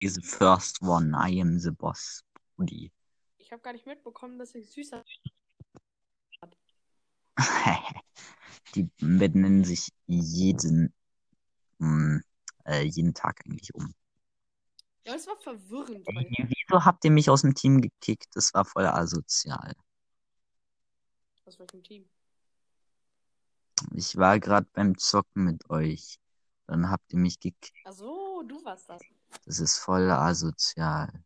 Is the first one, I am the boss, Brudi. Ich habe gar nicht mitbekommen, dass ich süßer. Die benennen sich jeden, mh, äh, jeden Tag eigentlich um. Ja, es war verwirrend. Ey, wieso habt ihr mich aus dem Team gekickt? Das war voll asozial. aus welchem Team? Ich war gerade beim Zocken mit euch. Dann habt ihr mich gekickt. Ach so, du warst das. Das ist voll asozial.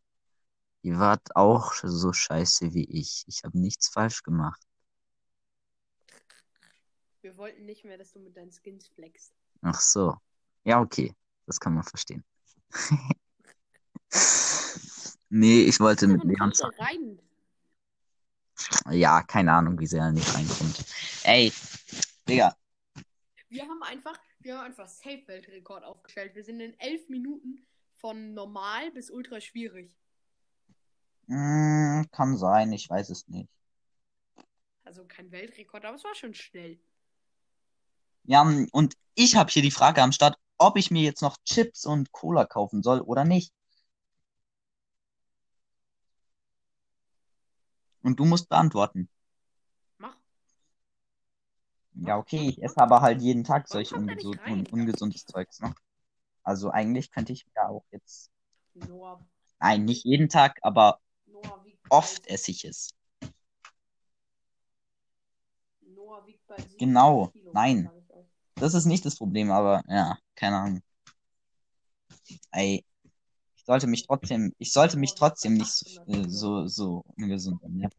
Ihr wart auch so scheiße wie ich. Ich habe nichts falsch gemacht. Wir wollten nicht mehr, dass du mit deinen Skins flexst. Ach so. Ja, okay. Das kann man verstehen. nee, ich wollte mit Leon zocken. rein? Ja, keine Ahnung, wie sehr er nicht reinkommt. Ey, Digga. Wir haben einfach, wir haben einfach Safe-Weltrekord aufgestellt. Wir sind in elf Minuten von normal bis ultra schwierig. Mm, kann sein, ich weiß es nicht. Also kein Weltrekord, aber es war schon schnell. Ja, und ich habe hier die Frage am Start, ob ich mir jetzt noch Chips und Cola kaufen soll oder nicht. Und du musst beantworten. Mach. Ja, okay, ich esse aber halt jeden Tag solch ungesund, rein? ungesundes Zeugs, ne? Also eigentlich könnte ich ja auch jetzt. Noah, Nein, nicht jeden Tag, aber Noah oft esse ich es. Noah wiegt bald 7 Genau, Kilo, nein. Das ist nicht das Problem, aber ja, keine Ahnung. Ey, sollte mich trotzdem, ich sollte mich trotzdem nicht so, äh, so, so ungesund ernähren.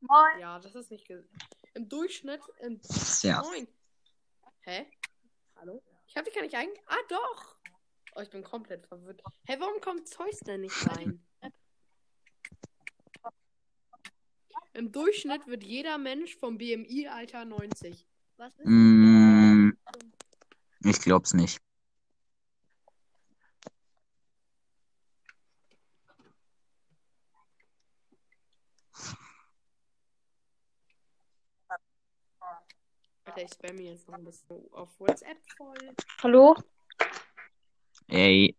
Moin. Ja, das ist nicht ge Im Durchschnitt. Im Ja. Moin. Hä? Hallo? Ich hab dich gar nicht ein. Ah, doch! Oh, ich bin komplett verwirrt. Hä, warum kommt Zeus denn nicht rein? Im Durchschnitt wird jeder Mensch vom BMI-Alter 90. Was ist Mm, ich glaub's nicht. Ich spamme jetzt noch ein bisschen auf WhatsApp voll. Hallo? Ey,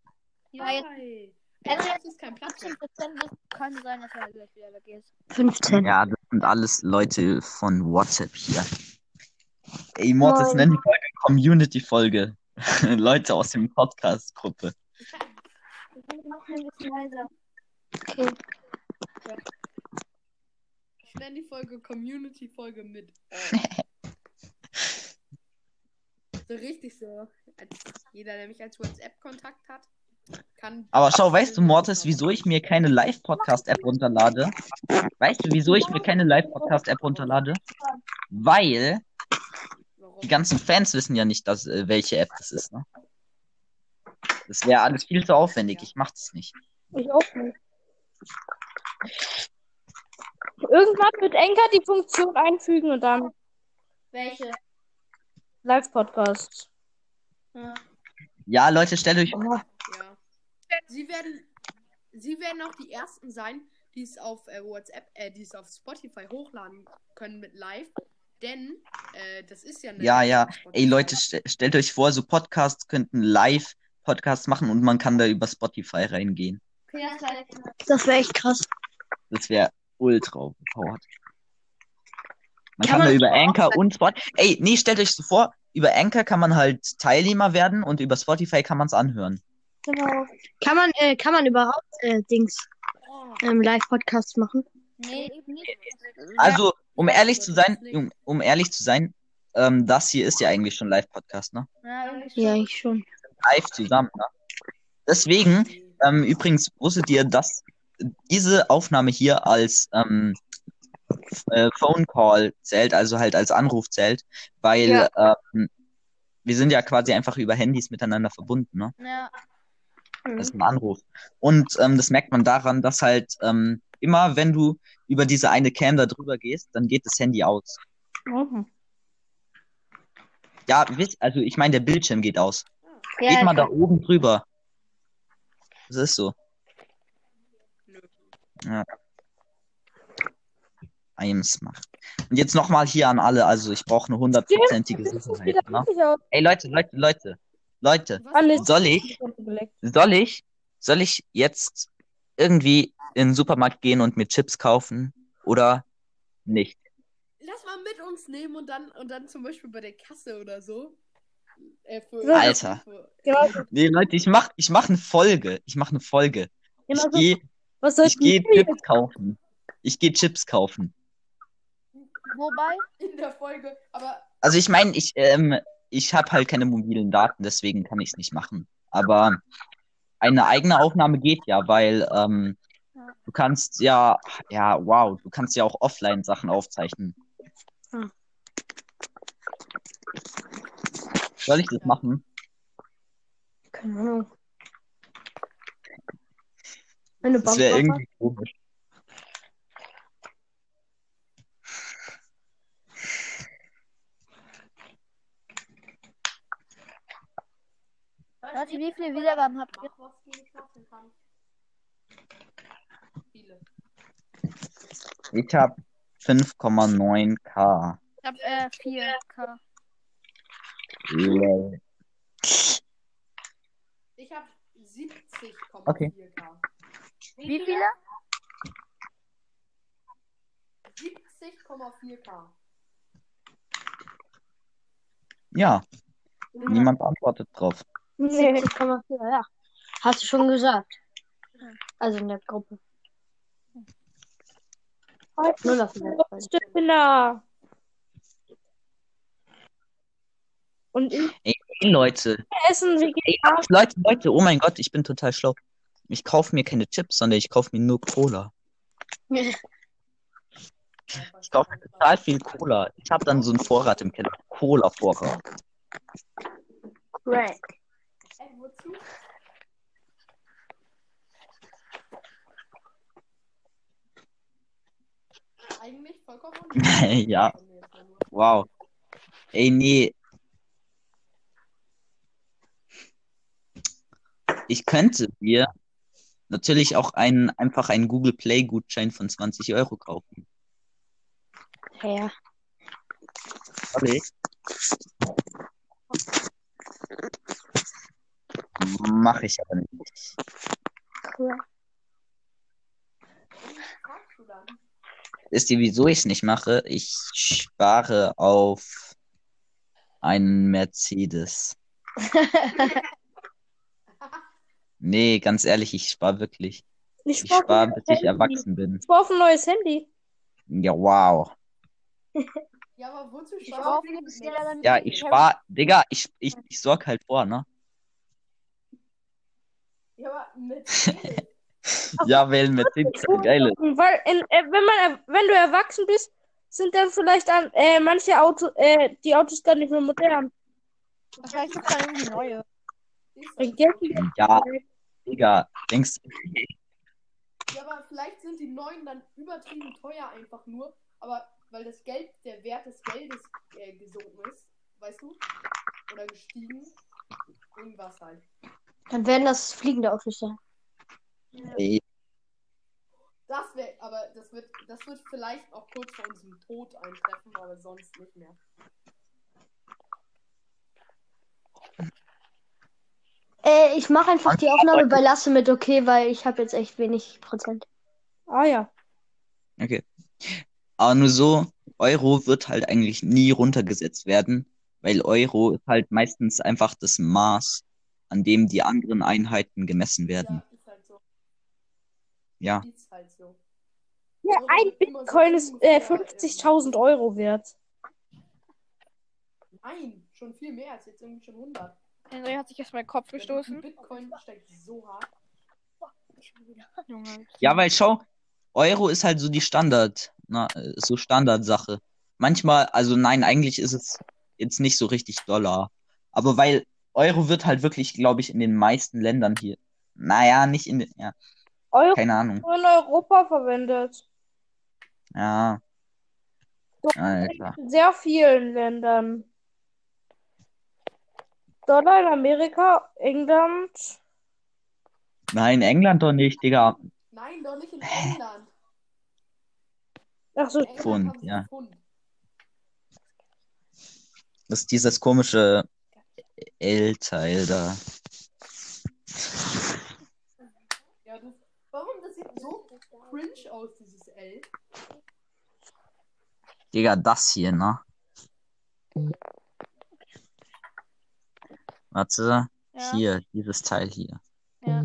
Ja, jetzt Hi. Jetzt- Ey, jetzt ist kein Platz mehr. 15 das kann sein, dass er gleich wieder weg ist. 15. ja, das sind alles Leute von WhatsApp hier. Ey, Mortis, nenn die Folge Community-Folge. Leute aus dem Podcast-Gruppe. Okay. Ich nenne die Folge Community-Folge mit. Äh. so richtig so. Jeder, der mich als WhatsApp-Kontakt hat, kann. Aber schau, weißt du, Mortis, wieso ich mir keine Live-Podcast-App runterlade? Weißt du, wieso ich mir keine Live-Podcast-App runterlade? Weil die ganzen Fans wissen ja nicht, dass, äh, welche App das ist, ne? Das wäre alles viel zu aufwendig. Ich mach das nicht. Ich auch nicht. Irgendwann wird Enker die Funktion einfügen und dann. Welche? Live-Podcast. Ja. Ja, Leute, stellt euch. Ja. Sie werden, sie werden auch die ersten sein, die es auf äh, WhatsApp, äh, die es auf Spotify hochladen können mit Live. Denn äh, das ist ja eine Ja, ja. Spotify. Ey, Leute, st stellt euch vor, so Podcasts könnten Live-Podcasts machen und man kann da über Spotify reingehen. Das wäre echt krass. Das wäre ultra overpowered. Man Kann kann, da man- über Anchor und Spot. Ey, nee, stellt euch so vor, über Anchor kann man halt Teilnehmer werden und über Spotify kann man es anhören. Genau. Kann man, äh, kann man überhaupt äh, Dings ähm, Live-Podcasts machen? Nee, eben nicht. Also, um ehrlich zu sein, um, um ehrlich zu sein, ähm, das hier ist ja eigentlich schon Live-Podcast, ne? Ja, ich schon. Live zusammen, ne? Deswegen, ähm, übrigens, wusstet ihr, dass diese Aufnahme hier als ähm, äh, Phone Call zählt, also halt als Anruf zählt, weil ähm, wir sind ja quasi einfach über Handys miteinander verbunden, ne? Ja, Das ist ein Anruf. Und ähm, das merkt man daran, dass halt ähm, immer, wenn du über diese eine Cam da drüber gehst, dann geht das Handy aus. Mhm. Ja, also ich meine, der Bildschirm geht aus. Ja, Geht mal da oben drüber. Das ist so. I am smart. Und jetzt nochmal hier an alle, also ich brauche eine hundertprozentige Sicherheit. Ne? Ey Leute, Leute, Leute, Leute, Was soll ich, soll ich, soll ich jetzt irgendwie in den Supermarkt gehen und mir Chips kaufen oder nicht? Lass mal mit uns nehmen und dann und dann zum Beispiel bei der Kasse oder so. Äh, für, Alter. Für, Genau, Nee, Leute, ich mach, ich mach eine Folge. Ich mach eine Folge. genau Ich so. gehe Was soll ich geh Chips kaufen. Ich gehe Chips kaufen. Wobei, in der Folge. Aber Also ich meine, ich, ähm, ich habe halt keine mobilen Daten, deswegen kann ich es nicht machen. Aber eine eigene Aufnahme geht ja, weil ähm, du kannst ja, ja, wow, du kannst ja auch offline Sachen aufzeichnen. Hm. Soll ich das machen? Keine Ahnung. Eine Das wäre irgendwie komisch. Leute, wie viele Wiedergaben habt ihr? Ich habe 5,9k. Ich hab äh, 4K. Lol. Ich habe 70,4k. Okay. Wie viele? 70,4k. Ja, niemand antwortet drauf. Nee, das kann man ja, ja. Hast du schon gesagt. Also in der Gruppe. Seite. Spinner. Und ich Hey Leute, essen wir Ey, Leute, Leute, oh mein Gott, ich bin total schlau. Ich kaufe mir keine Chips, sondern ich kaufe mir nur Cola. Ich kaufe mir total viel Cola. Ich habe dann so einen Vorrat im Keller. Cola-Vorrat. Crack. Ey, wozu? Eigentlich vollkommen ja, wow. Ey, nee. Ich könnte mir natürlich auch einen, einfach einen Google Play-Gutschein von 20 Euro kaufen. Ja. Okay. Mache ich aber nicht. Dann? Wisst ihr, wieso ich es nicht mache? Ich spare auf einen Mercedes. Nee, ganz ehrlich, ich spare wirklich. Ich Ich spare, bis ich erwachsen bin. Ich brauche ein neues Handy. Ja, wow. Ja, aber wozu Ich leider nichts? Ja, ich spare, Digga, ich, ich, ich sorg halt vor, ne? Ja, aber Mercedes. Ja, weil Mercedes halt geil ist. Weil, in, äh, wenn man, er- wenn du erwachsen bist, sind dann vielleicht an, äh, manche Auto, äh, die Autos gar nicht mehr modern. Wahrscheinlich gibt es dann irgendwie neue. Ja, Digga, denkst du, Ja, aber vielleicht sind die neuen dann übertrieben teuer einfach nur, aber weil das Geld, der Wert des Geldes äh, gesunken ist, weißt du? Oder gestiegen. Irgendwas halt. Dann werden das fliegende Autos sein. ey, Das wäre, aber das wird, das wird vielleicht auch kurz vor unserem Tod eintreffen, aber sonst nicht mehr. Äh, ich mache einfach die Aufnahme bei Lasse mit okay, weil ich habe jetzt echt wenig Prozent. Ah ja. okay. Aber nur so, Euro wird halt eigentlich nie runtergesetzt werden, weil Euro ist halt meistens einfach das Maß, an dem die anderen Einheiten gemessen werden. Ja, ist halt so. Ja. Ist halt so. Ja, Euro ein Bitcoin ist äh, ungefähr, 50.000 Euro wert. Nein, schon viel mehr als jetzt irgendwie schon 100. Henry hat sich erstmal den Kopf gestoßen. Bitcoin steigt so hart. Ja, weil schau, Euro ist halt so die Standard, na, äh, so Standardsache. Manchmal, also nein, eigentlich ist es jetzt nicht so richtig Dollar. Aber weil Euro wird halt wirklich, glaube ich, in den meisten Ländern hier. Naja, nicht in den, ja, Euro keine Ahnung. in Europa verwendet. Ja. Alter. In sehr vielen Ländern. Dollar in Amerika, England. Nein, England doch nicht, Digga. Nein, doch nicht in England. Ach so, Pfund, ja. Pfund. Das ist dieses komische L-Teil da. Ja, das, warum? Das sieht so cringe aus, dieses L. Digga, das hier, ne? Warte, Ja. hier, dieses Teil hier. Ja.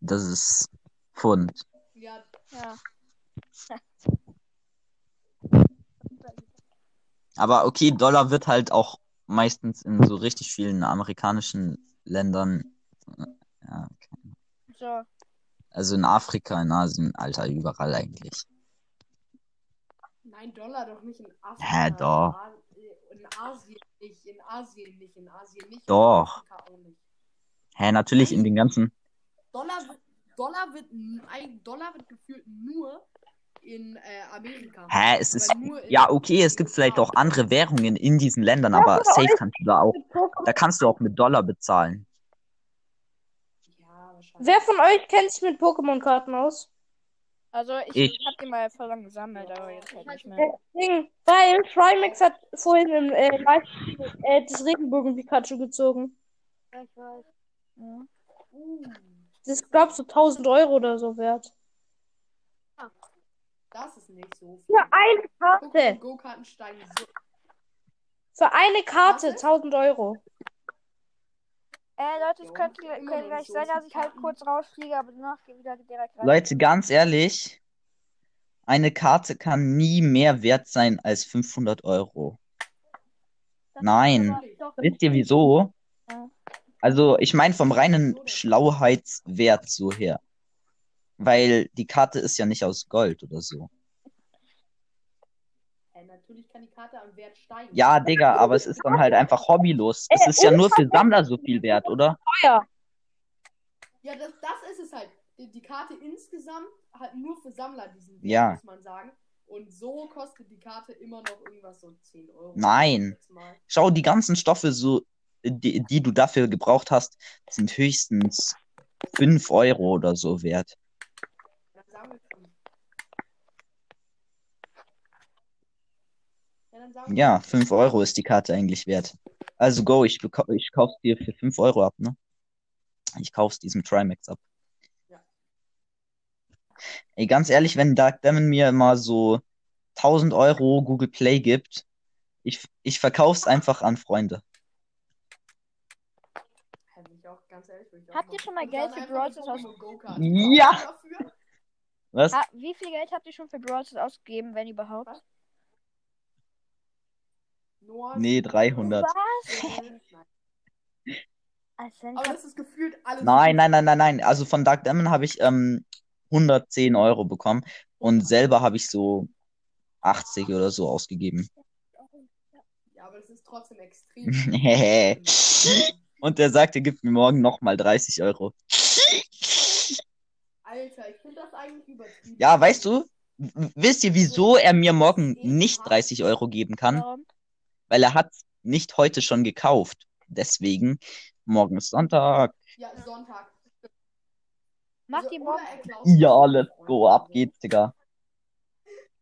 Das ist Pfund. Ja, Ja. Aber okay, Dollar wird halt auch meistens in so richtig vielen amerikanischen Ländern. äh, Ja, okay. So. Also in Afrika, in Asien, Alter, überall eigentlich. nein, Dollar doch nicht in Afrika. Hä, doch. In Asien nicht, in Asien nicht, in Asien nicht. Doch. In Afrika auch nicht. Hä, natürlich in den ganzen. Dollar wird, Dollar wird, Dollar wird gefühlt nur in äh, Amerika. Hä, es ist. Ja, okay, es gibt vielleicht auch andere Währungen in diesen Ländern, aber safe kannst du da auch. Da kannst du auch mit Dollar bezahlen. Ja, wahrscheinlich. Wer von euch kennt sich mit Pokémon-Karten aus? Also ich, Ich. hab die mal voll lang gesammelt, aber jetzt halt nicht mehr. Ding, weil Trimax hat vorhin im äh, Live äh, das Regenbogen-Pikachu gezogen. Ja. Uh, Das ist, glaub so 1000 Euro oder so wert. Das ist nicht so viel. Für eine Karte. Go-Karten steigen so. Für eine Karte Was ist? 1000 Euro. Äh, Leute, es könnte, gleich sein, dass ich halt kurz rausfliege, aber danach gehe ich wieder direkt rein. Leute, ganz ehrlich, eine Karte kann nie mehr wert sein als 500 Euro. Das Nein. Wisst ihr wieso? Ja. Also, ich meine vom reinen Schlauheitswert so her. Weil die Karte ist ja nicht aus Gold oder so. Äh, natürlich kann die Karte am Wert steigen. Ja, Digga, aber es ist dann halt einfach hobbylos. Es ist ja nur für Sammler so viel wert, oder? Teuer. Ja, das, das ist es halt. Die, die Karte insgesamt hat nur für Sammler diesen Wert, Ja. muss man sagen. Und so kostet die Karte immer noch irgendwas so 10 Euro. Nein. Schau, die ganzen Stoffe, so, die, die du dafür gebraucht hast, sind höchstens 5 Euro oder so wert. Dann sagen wir fünf. Ja, dann sagen wir Ja, 5 Euro ist die Karte eigentlich wert. Also go, ich, ich kauf's dir für 5 Euro ab, ne? Ich kauf's diesem Trimax ab. Ja. Ey, ganz ehrlich, wenn Dark Demon mir mal so 1000 Euro Google Play gibt, ich, ich verkauf's einfach an Freunde. Habt ihr schon mal Geld für Brawl Stars aus- Pokémon Go-Karten Ja. Was? Ah, wie viel Geld habt ihr schon für Brawl Stars ausgegeben, wenn überhaupt? Noah, Nee, 300. Was? Aber das ist gefühlt alles. Nein, nein, nein, nein, nein. Also von Dark Demon habe ich ähm, 110 Euro bekommen und selber habe ich so 80 oder so ausgegeben. Ja, aber das ist trotzdem extrem. Hehe. Und der sagt, er gibt mir morgen nochmal 30 Euro. Alter, ich finde das eigentlich übertrieben. Ja, weißt du, wisst ihr, wieso er mir morgen nicht 30 Euro geben kann? Weil er hat nicht heute schon gekauft. Deswegen, morgen ist Sonntag. Ja, Sonntag. Also, ihr oder morgen? Ja, let's go, ab geht's, Digga.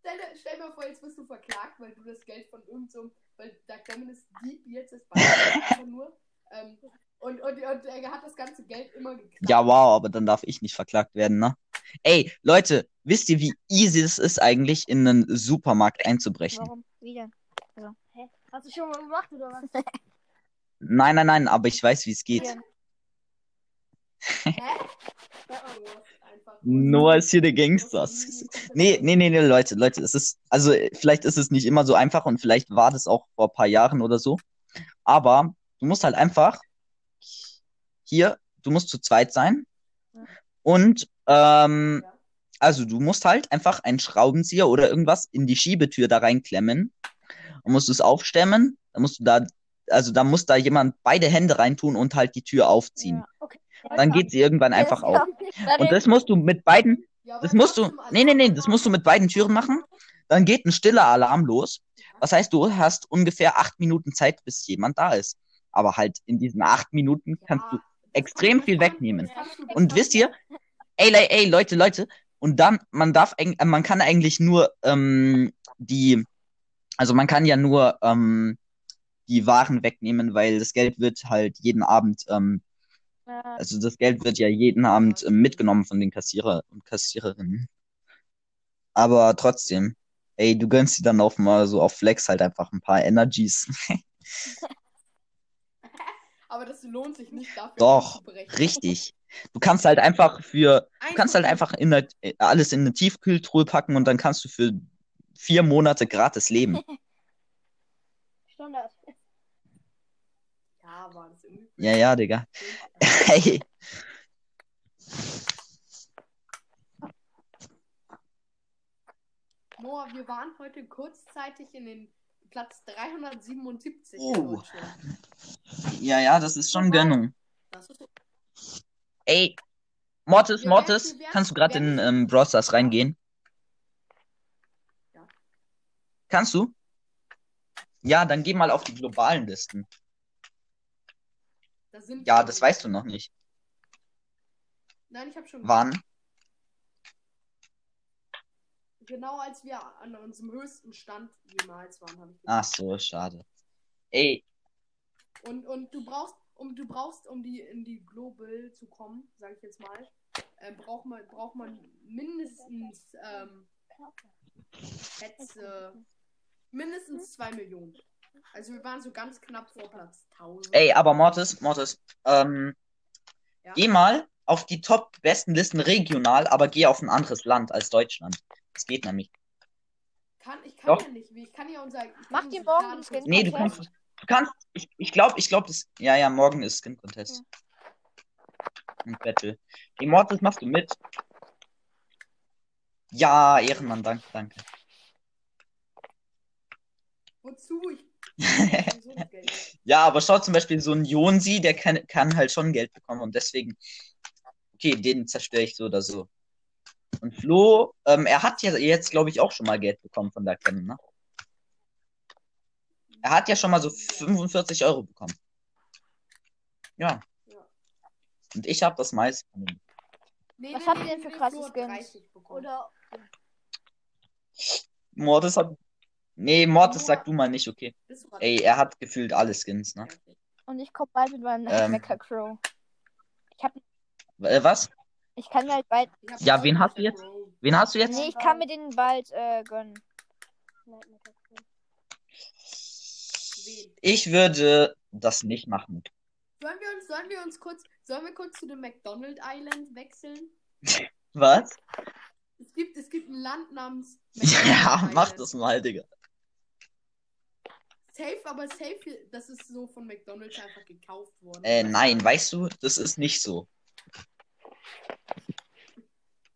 Stell, dir- stell dir vor, jetzt wirst du verklagt, weil du das Geld von irgendeinem, so, weil Dark Demon ist Dieb jetzt ist Beispiel einfach nur. Ähm, und, und, und er hat das ganze Geld immer geklaut. Ja, wow, aber dann darf ich nicht verklagt werden, ne? Ey, Leute, wisst ihr, wie easy es ist eigentlich, in einen Supermarkt einzubrechen? Warum? Wie denn? Also? Hast du schon mal gemacht oder was? Nein, nein, nein, aber ich weiß, wie es geht. Ja. Hä? Noah ist hier der Gangster. Nee, nee, nee, nee, Leute, Leute, es ist, also vielleicht ist es nicht immer so einfach und vielleicht war das auch vor ein paar Jahren oder so. Aber du musst halt einfach hier, du musst zu zweit sein. Und ähm, also du musst halt einfach einen Schraubenzieher oder irgendwas in die Schiebetür da reinklemmen. Und musst du es aufstemmen. Dann musst du da, also da muss da jemand beide Hände reintun und halt die Tür aufziehen. Ja, okay. Dann geht sie irgendwann einfach auf. Und das musst du mit beiden, das musst du, nee, nee, nee, das musst du mit beiden Türen machen. Dann geht ein stiller Alarm los. Das heißt, du hast ungefähr acht Minuten Zeit, bis jemand da ist. Aber halt in diesen acht Minuten kannst du extrem viel wegnehmen. Und wisst ihr, Ey, le- ey, Leute, Leute. Und dann, man darf, man kann eigentlich nur ähm, die, also man kann ja nur ähm, die Waren wegnehmen, weil das Geld wird halt jeden Abend, ähm, also das Geld wird ja jeden Abend ähm, mitgenommen von den Kassierer und Kassiererinnen. Aber trotzdem, ey, du gönnst dir dann auch mal so auf Flex halt einfach ein paar Energies. Aber das lohnt sich nicht dafür. Doch. Richtig. Du kannst halt einfach für, du kannst halt 1%. einfach in der, alles in eine Tiefkühltruhe packen und dann kannst du für vier Monate gratis leben. Standard. Ja, war das irgendwie. Ja, ja, Digga. Hey. Noah, wir waren heute kurzzeitig in den Platz 377 in Oh. Deutschland. Ja, ja, das ist schon Gönnung. Ey, Mortis, Mortis, kannst du gerade in ähm, Brawl Stars reingehen? Ja. Kannst du? Ja, dann geh mal auf die globalen Listen. da sind Ja, das weißt du noch nicht. Nein, ich habe schon. Wann? Genau als wir an unserem höchsten Stand jemals waren, habe ich Ach gesagt. so, schade. Ey, Und, und du brauchst, um du brauchst, um die in die Global zu kommen, sage ich jetzt mal, äh, braucht man braucht man mindestens ähm, äh, mindestens 2 Millionen. Also wir waren so ganz knapp vor Platz 1000. ey, aber Mortis, Mortis, ähm, Ja. geh mal auf die top besten Listen regional, aber geh auf ein anderes Land als Deutschland. Das geht nämlich. Kann, ich kann Doch. ja nicht. Ich kann ja unser. Mach die morgen Daten den Skin Nee, du kannst, du kannst, ich, ich glaube, ich glaube, das, ja, ja, morgen ist Skin Contest. Ein Battle. Die Mortis machst du mit? Ja, Ehrenmann, danke, danke. Wozu? Geld. Ja, aber schau zum Beispiel so ein Jonsi, der kann, kann halt schon Geld bekommen und deswegen, okay, den zerstöre ich so oder so. Und Flo, ähm, er hat ja jetzt, glaube ich, auch schon mal Geld bekommen von der Canon, ne? Er hat ja schon mal so 45 Euro bekommen. Ja. Ja. Und ich habe das meiste von ihm. Nee, Was nee, habt ihr denn für nee, krasse Flo hat Skins? 30 bekommen. Oder Mortis hat. Nee, Mortis sag du mal nicht, okay. Ey, er hat gefühlt alle Skins, ne? Und ich komme bald mit meinem Ähm. Mecha Crow. Ich hab Äh, was? ich kann mir halt bald. Ja, wen hast du jetzt? Wen hast du jetzt? Nee, ich kann mir den bald äh, gönnen. Ich würde das nicht machen. Sollen wir uns, sollen wir uns kurz, sollen wir kurz zu dem McDonald Island wechseln? Was? Es gibt, es gibt ein Land namens Ja, McDonald mach Island. das mal, Digga. Safe, aber safe, das ist so von McDonalds einfach gekauft worden. Äh, nein, weißt du, das ist nicht so.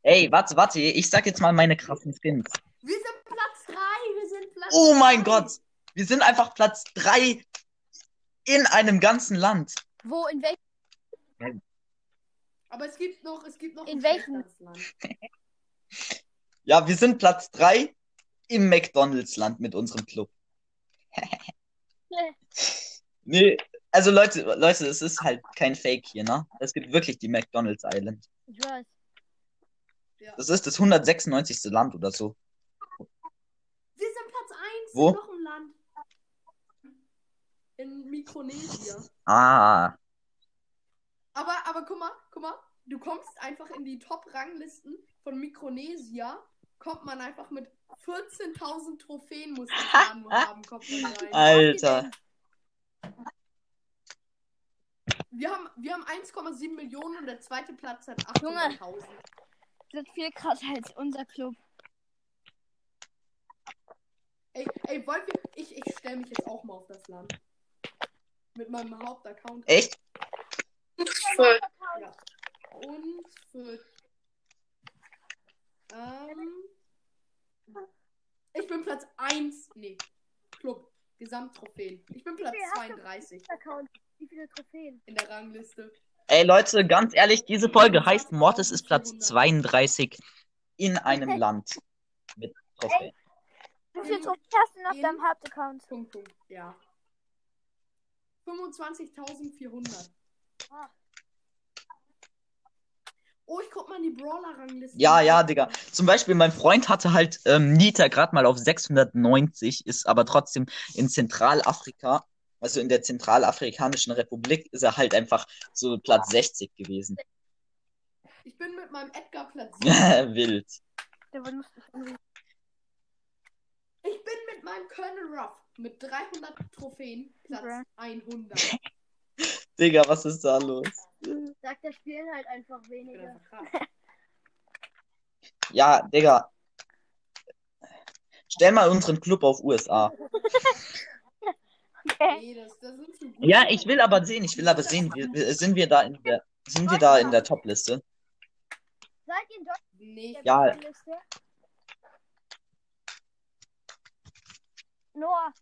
Ey, warte, warte, ich sag jetzt mal meine krassen Skins. Wir sind Platz 3, wir sind Platz Oh mein drei. Gott, wir sind einfach Platz 3 in einem ganzen Land. Wo, in welchem? Aber es gibt noch, es gibt noch In welchem? Ja, wir sind Platz 3 im McDonalds-Land mit unserem Club. Nee, also Leute, Leute, es ist halt kein Fake hier, ne? Es gibt wirklich die McDonalds Island. Ich weiß. Ja. Das ist das 196. Land oder so. Wir sind Platz 1 Wo? in noch ein Land. In Mikronesia. Ah, Aber, aber guck mal, guck mal, du kommst einfach in die Top-Ranglisten von Mikronesia. Kommt man einfach mit 14.000 Trophäen, muss ich sagen, haben, kommt man rein. Alter. Wir haben, wir haben 1,7 Millionen und der zweite Platz hat 800.000. Sind viel krasser als unser Club. Ey, ey, wollen wir. Ich, ich stelle mich jetzt auch mal auf das Land. Mit meinem Hauptaccount. echt? Ja. Und für. Ähm. Ich bin Platz 1. Nee. Club. Gesamttrophäen. Ich bin Platz Okay, hast du- 32 Account. Wie viele Trophäen? in der Rangliste. Ey Leute, ganz ehrlich, diese Folge heißt Mortis ist Platz 32 in einem Land mit Trophäen. Wie viele Trophäen hast du noch deinem Hauptaccount? Punkt, Punkt. Ja. 25.400. Oh, ich guck mal man die Brawler-Rangliste. Ja, ja, Digga. Zum Beispiel, mein Freund hatte halt ähm, Nita gerade mal auf 690, ist aber trotzdem in Zentralafrika, also in der Zentralafrikanischen Republik, ist er halt einfach so Platz 60 gewesen. Ich bin mit meinem Edgar Platz 7. Wild. Der war lustig. irgendwie. Ich bin mit meinem Colonel Ruff mit 300 Trophäen Platz Okay. 100. Digga, was ist da los? Sagt der spielen halt einfach weniger. Ja, Digga. Stell mal unseren Club auf USA. Okay. Nee, das, das sind zu gut. Ja, ich will aber sehen, ich will aber sehen, sind wir da in der, sind wir da in der Top-Liste? Seid ihr in Deutschland Nee, ich- Ja. Liste? Noah.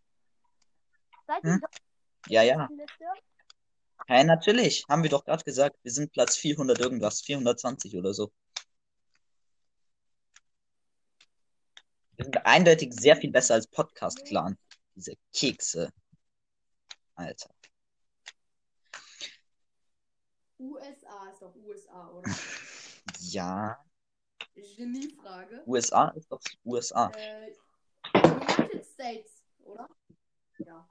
Seid ihr in Hm? Ja, ja. Liste? Ja, natürlich. Haben wir doch gerade gesagt. Wir sind Platz 400 irgendwas, 420 oder so. Wir sind eindeutig sehr viel besser als Podcast-Clan. Diese Kekse. Alter. USA ist doch USA, oder? Ja. Geniefrage. USA ist doch USA. Äh, United States, oder? Ja.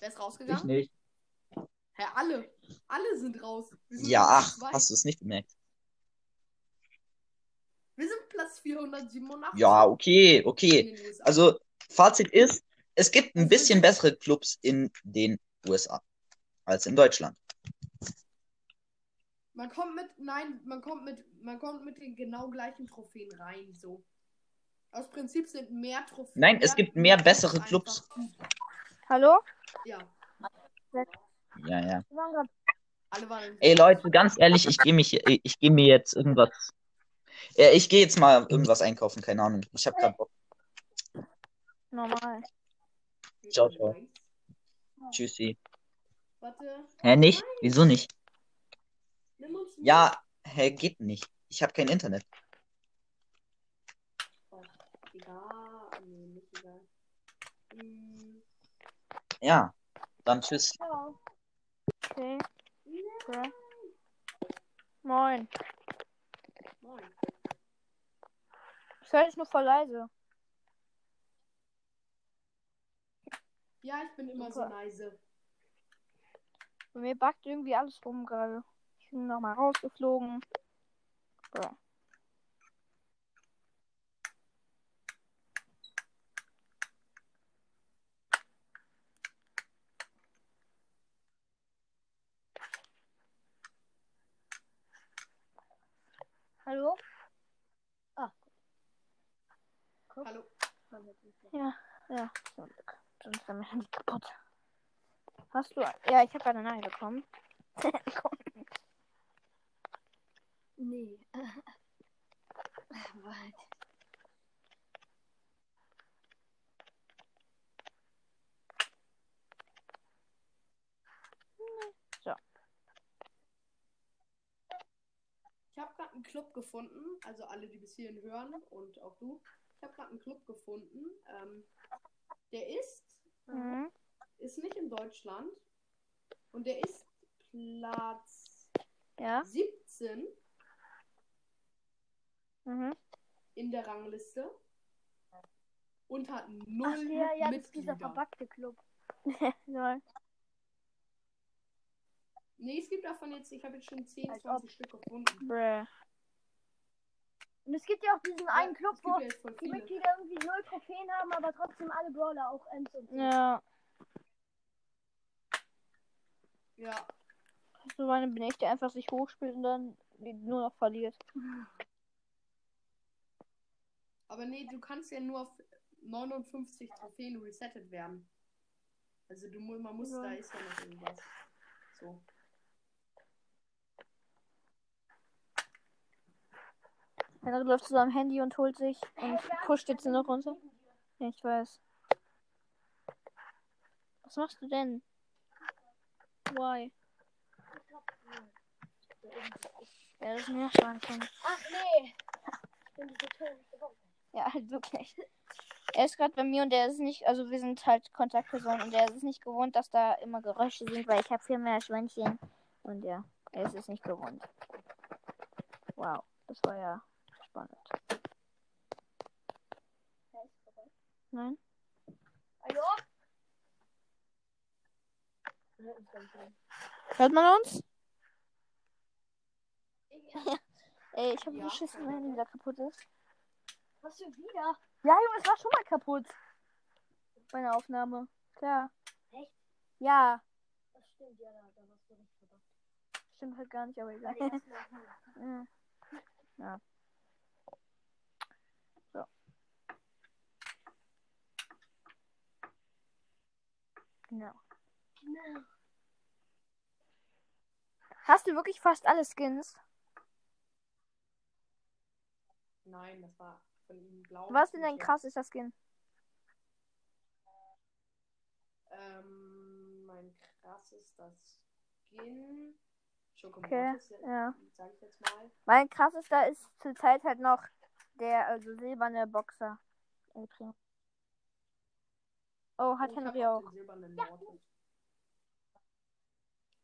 Wer ist Ich rausgegangen? nicht. Hä, alle. Alle sind raus. Sind Ja, ach, zwei. hast du es nicht bemerkt? Wir sind Platz 487. Ja, okay, okay. Also, Fazit ist, es gibt ein bisschen bessere Clubs in den USA als in Deutschland. Man kommt mit, nein, man kommt mit, man kommt mit den genau gleichen Trophäen rein, so. Aus Prinzip sind mehr Trophäen. Nein, es gibt mehr bessere Clubs. Hallo? Ja, Ja, ja. Ey Leute, ganz ehrlich, ich gehe mich, ich gehe mir jetzt irgendwas. Ja, ich gehe jetzt mal irgendwas einkaufen, keine Ahnung. Ich habe gerade Bock. Normal. Ciao, ciao. Tschüssi. Warte, Hä, nicht? Wieso nicht? nimm uns mit. Ja, hä, geht nicht. Ich habe kein Internet. Oh, egal. Nee, nicht egal. Hm, Ja, dann tschüss. Ciao. Okay. okay. Moin. moin. Ich höre dich nur voll leise. Ja, ich bin immer so Super. leise. Bei mir backt irgendwie alles rum gerade. Ich bin nochmal rausgeflogen. Ja. Hallo? Hallo. Ja, ja. Sonst wäre mein Handy kaputt. Hast du. Ja, ich habe eine Nein bekommen. Komm. Nee. Warte. Ich habe gerade einen Club gefunden, also alle, die bis hierhin hören und auch du. Ich habe gerade einen Club gefunden. Ähm, der ist, Mhm. ist nicht in Deutschland und der ist Platz Ja. 17 Mhm. in der Rangliste und hat null Ach ja, ja, das ist dieser Mitglieder. verbackte Club. Lol. Nee, es gibt davon jetzt, ich habe jetzt schon 10, Als 20 Stück gefunden. Bruh. Und es gibt ja auch diesen einen Club, wo ja die. Mitglieder irgendwie null Trophäen haben, aber trotzdem alle Brawler auch Ems und so. Ja. Ja, So eine bin ich, der einfach sich hochspielt und dann nur noch verliert. aber nee, du kannst ja nur auf 59 Trophäen resettet werden. Also du man muss, Ja. da ist ja noch irgendwas. So. Er läuft zu seinem Handy und holt sich und pusht jetzt noch runter. Ja, ich weiß. Was machst du denn? Why? Ja, das ist ein Meerschweinchen. Ach nee. Ich bin diese Bombe. Ja, halt wirklich. Er ist gerade bei mir und er ist nicht, also wir sind halt Kontaktpersonen und er ist nicht gewohnt, dass da immer Geräusche sind, weil ich habe viel mehr Schweinchen. Und ja, er ist es nicht gewohnt. Wow, das war ja spannend. Nein? Hallo? Hört man uns? Ey, ich habe Ja, Schiss, wenn ja. Handy wieder kaputt ist. Was für wieder? Ja, Junge, es war schon mal kaputt. Meine Aufnahme. Klar. Echt? Ja, Das stimmt, ja, da, da warst du recht verdammt. stimmt halt gar nicht, aber egal. Ja. ja. Genau. Genau. Hast du wirklich fast alle Skins? Nein, das war von ihm blau. Was ist denn dein krassester Skin? Ähm, mein krassester Skin. Okay, ja. sag ich jetzt mal. Mein krassester ist zurzeit halt noch der also silberne Boxer. Primo. Oh, hat ich Henry auch. Den silbernen Mortis.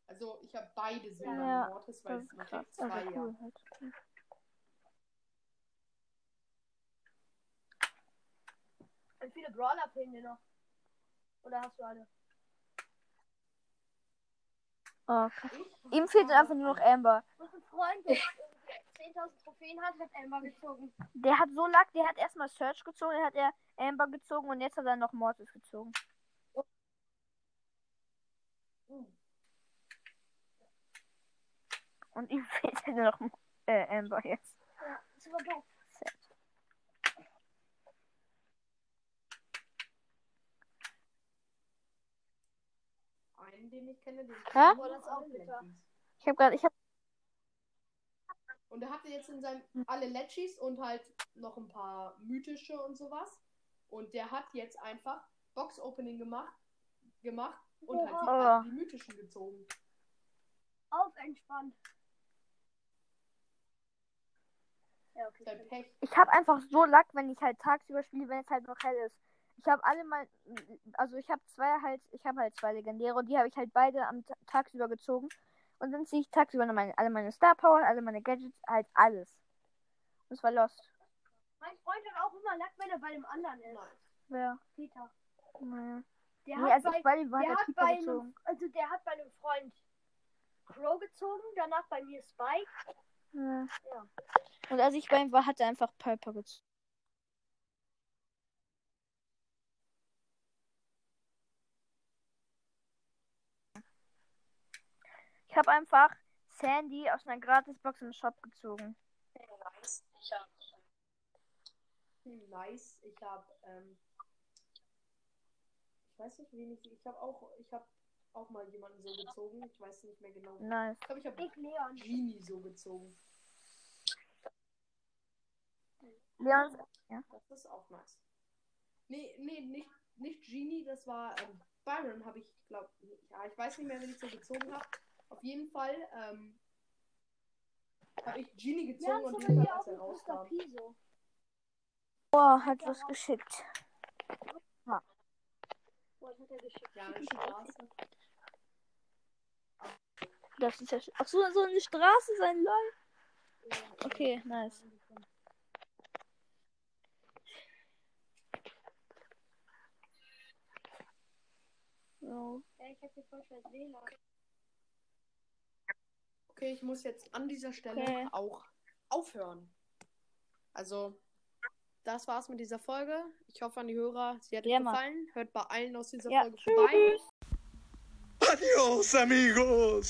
Also, ich habe beide silbernen Ja, Mortis, weil Das ist krass. kriegt Also zwei, cool ja. halt. Wie viele Brawler fehlen dir noch? Oder hast du alle? Oh, krass. Ihm fehlt einfach nur noch Amber. Was ein Freund, 10.000 Trophäen hat, hat Emma gezogen. Der hat so Lack, der hat erstmal Search gezogen, dann hat er Amber gezogen und jetzt hat er noch Mortis gezogen. Und ihm fehlt halt noch äh, Amber jetzt. Ja, war doof. einen, den ich kenne, den Hä? Ich habe gerade, ich habe Und er hatte jetzt in seinem alle Letchis und halt noch ein paar mythische und sowas. Und der hat jetzt einfach Box-Opening gemacht, gemacht und halt die, Oh. die mythischen gezogen. Auf entspannt. Ja, okay. Ich habe einfach so Lack, wenn ich halt tagsüber spiele, wenn es halt noch hell ist. Ich habe alle mal, also ich habe zwei halt, ich habe halt zwei legendäre und die habe ich halt beide am Ta- tagsüber gezogen. Und dann ziehe ich tagsüber meine, alle meine Star Power, alle meine Gadgets, halt alles. Und es war lost. Mein Freund hat auch immer Lack, wenn er bei dem anderen ist. Wer? Peter. Nee. Der Nee, hat also bei, bei war der hat bei einem, also der hat bei einem Freund Crow gezogen, danach bei mir Spike. Ja. Ja. Und als ich bei ihm war, hat er einfach Piper gezogen. Ich habe einfach Sandy aus einer Gratisbox im Shop gezogen. Ich hab. Hm, nice. Ich hab. Ähm, ich weiß nicht, wen ich. Ich habe auch. Ich habe auch mal jemanden so gezogen. Ich weiß nicht mehr genau. Nice. Ich glaube, ich habe Ich Leon. Genie so gezogen. Leon, Das ist auch nice. Nee, nee, nicht, nicht Genie, das war ähm, Byron, habe ich, glaube ja, ich weiß nicht mehr, wen ich so gezogen habe. Auf jeden Fall ähm, habe ich Genie Ja, gezogen das und den als er rauskam. Oh, hat was geschickt. Boah, das hat er geschickt. Ja, eine Straße. Das ist ja Ach so, so eine Straße sein Lol. Okay, nice. So. Ja, ich hab hier voll schwer WLAN. Okay, ich muss jetzt an dieser Stelle Okay. auch aufhören. Also, das war's mit dieser Folge. Ich hoffe an die Hörer, sie hat euch Ja, Mann. gefallen. Hört bei allen aus dieser Ja, Folge vorbei. Adios, amigos.